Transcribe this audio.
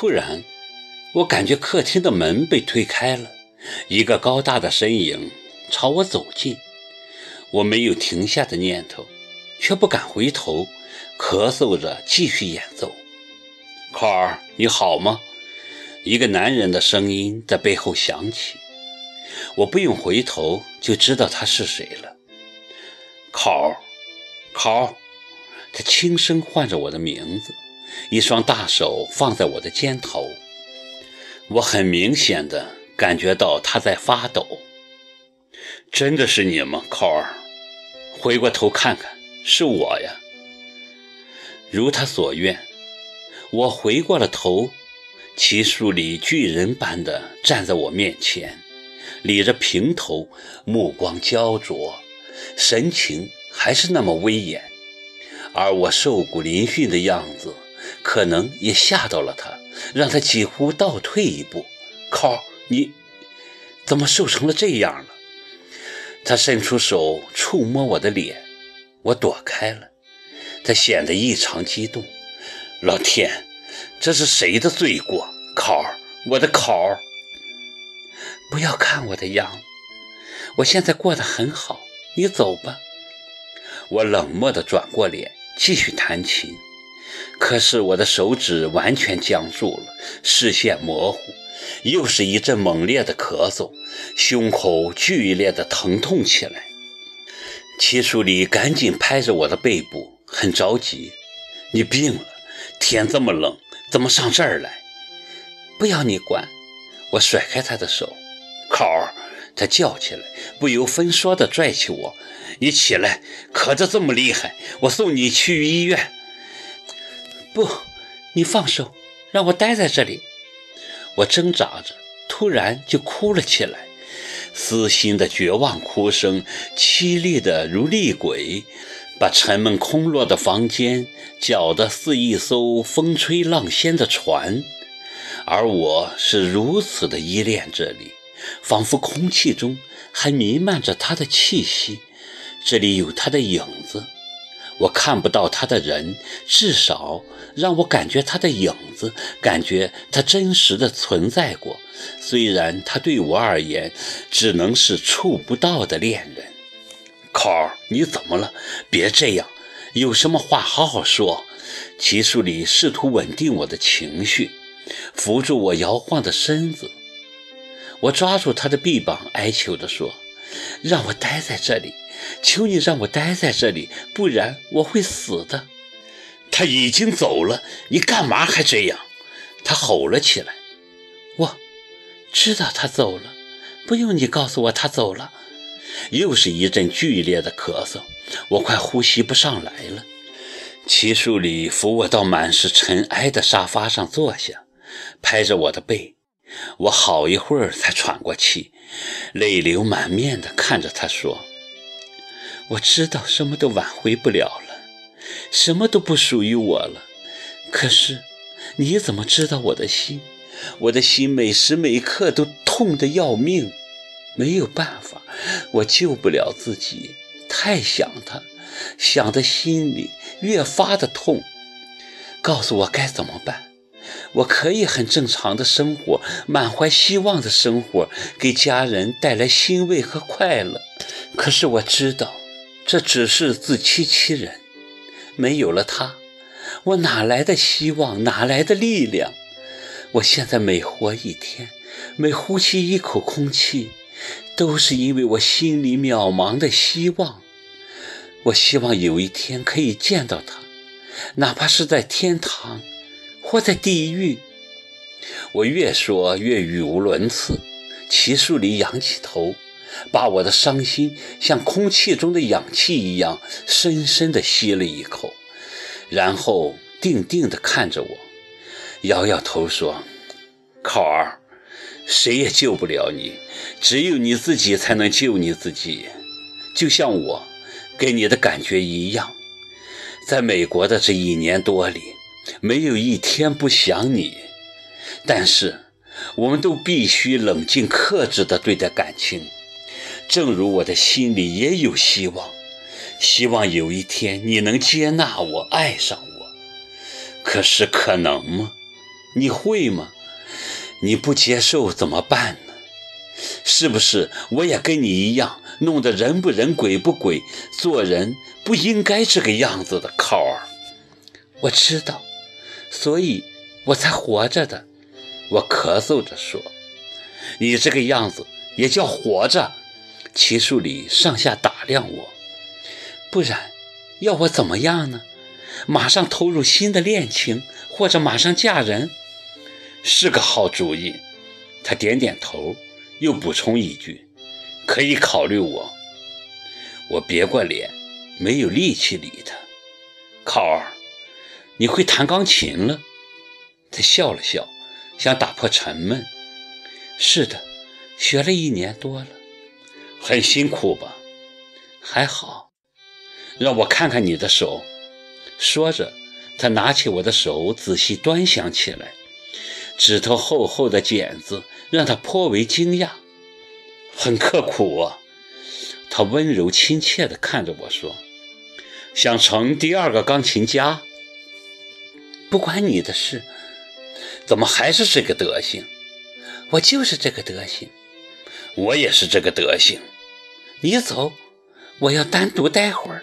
突然，我感觉客厅的门被推开了，一个高大的身影朝我走近。我没有停下的念头，却不敢回头，咳嗽着继续演奏。考尔，你好吗？一个男人的声音在背后响起。我不用回头就知道他是谁了。考尔，考尔，他轻声唤着我的名字，一双大手放在我的肩头。我很明显的感觉到他在发抖。真的是你吗，考尔？回过头看看，是我呀。如他所愿，我回过了头，齐树里巨人般的站在我面前，理着平头，目光焦灼，神情还是那么威严。而我瘦骨嶙峋的样子，可能也吓到了他，让他几乎倒退一步。靠，你怎么瘦成了这样了？他伸出手触摸我的脸，我躲开了。他显得异常激动。老天，这是谁的罪过？考儿，我的考儿！不要看我的样，我现在过得很好。你走吧。我冷漠地转过脸，继续弹琴。可是我的手指完全僵住了，视线模糊。又是一阵猛烈的咳嗽，胸口剧烈的疼痛起来。齐书礼赶紧拍着我的背部，很着急：“你病了，天这么冷，怎么上这儿来？”“不要你管！”我甩开他的手。考儿，他叫起来，不由分说地拽起我：“你起来，咳得这么厉害，我送你去医院。”“不，你放手，让我待在这里。”我挣扎着，突然就哭了起来，撕心的绝望哭声，凄厉的如厉鬼，把沉闷空落的房间搅得似一艘风吹浪掀的船。而我是如此的依恋这里，仿佛空气中还弥漫着他的气息，这里有他的影子。我看不到他的人，至少让我感觉他的影子，感觉他真实的存在过。虽然他对我而言只能是触不到的恋人。考儿，你怎么了？别这样，有什么话好好说。齐树里试图稳定我的情绪，扶住我摇晃的身子。我抓住他的臂膀，哀求地说：“让我待在这里。”求你让我待在这里，不然我会死的。他已经走了，你干嘛还这样？他吼了起来。我知道他走了，不用你告诉我他走了。又是一阵剧烈的咳嗽，我快呼吸不上来了。齐树礼扶我到满是尘埃的沙发上坐下，拍着我的背。我好一会儿才喘过气，泪流满面地看着他说。我知道什么都挽回不了了，什么都不属于我了。可是，你怎么知道我的心？我的心每时每刻都痛得要命，没有办法，我救不了自己。太想他，想的心里越发的痛。告诉我该怎么办？我可以很正常的生活，满怀希望的生活，给家人带来欣慰和快乐。可是我知道。这只是自欺欺人，没有了他，我哪来的希望，哪来的力量？我现在每活一天，每呼吸一口空气，都是因为我心里渺茫的希望。我希望有一天可以见到他，哪怕是在天堂，或在地狱。我越说越语无伦次。齐树里仰起头。把我的伤心像空气中的氧气一样深深地吸了一口，然后定定地看着我，摇摇头说：“考儿，谁也救不了你，只有你自己才能救你自己。就像我给你的感觉一样，在美国的这一年多里，没有一天不想你。但是，我们都必须冷静克制地对待感情。”正如我的心里也有希望，希望有一天你能接纳我，爱上我。可是可能吗？你会吗？你不接受怎么办呢？是不是我也跟你一样，弄得人不人鬼不鬼，做人不应该这个样子的？靠儿，我知道，所以我才活着的。我咳嗽着说：“你这个样子也叫活着？”齐树礼上下打量我，不然要我怎么样呢？马上投入新的恋情，或者马上嫁人，是个好主意。他点点头，又补充一句：“可以考虑我。”我别过脸，没有力气理他。考儿，你会弹钢琴了？他笑了笑，想打破沉闷。是的，学了一年多了。很辛苦吧？还好。让我看看你的手。说着，他拿起我的手，仔细端详起来。指头厚厚的茧子让他颇为惊讶。很刻苦啊。他温柔亲切地看着我说：“想成第二个钢琴家？不关你的事。怎么还是这个德行？我就是这个德行。我也是这个德行。你走，我要单独待会儿。”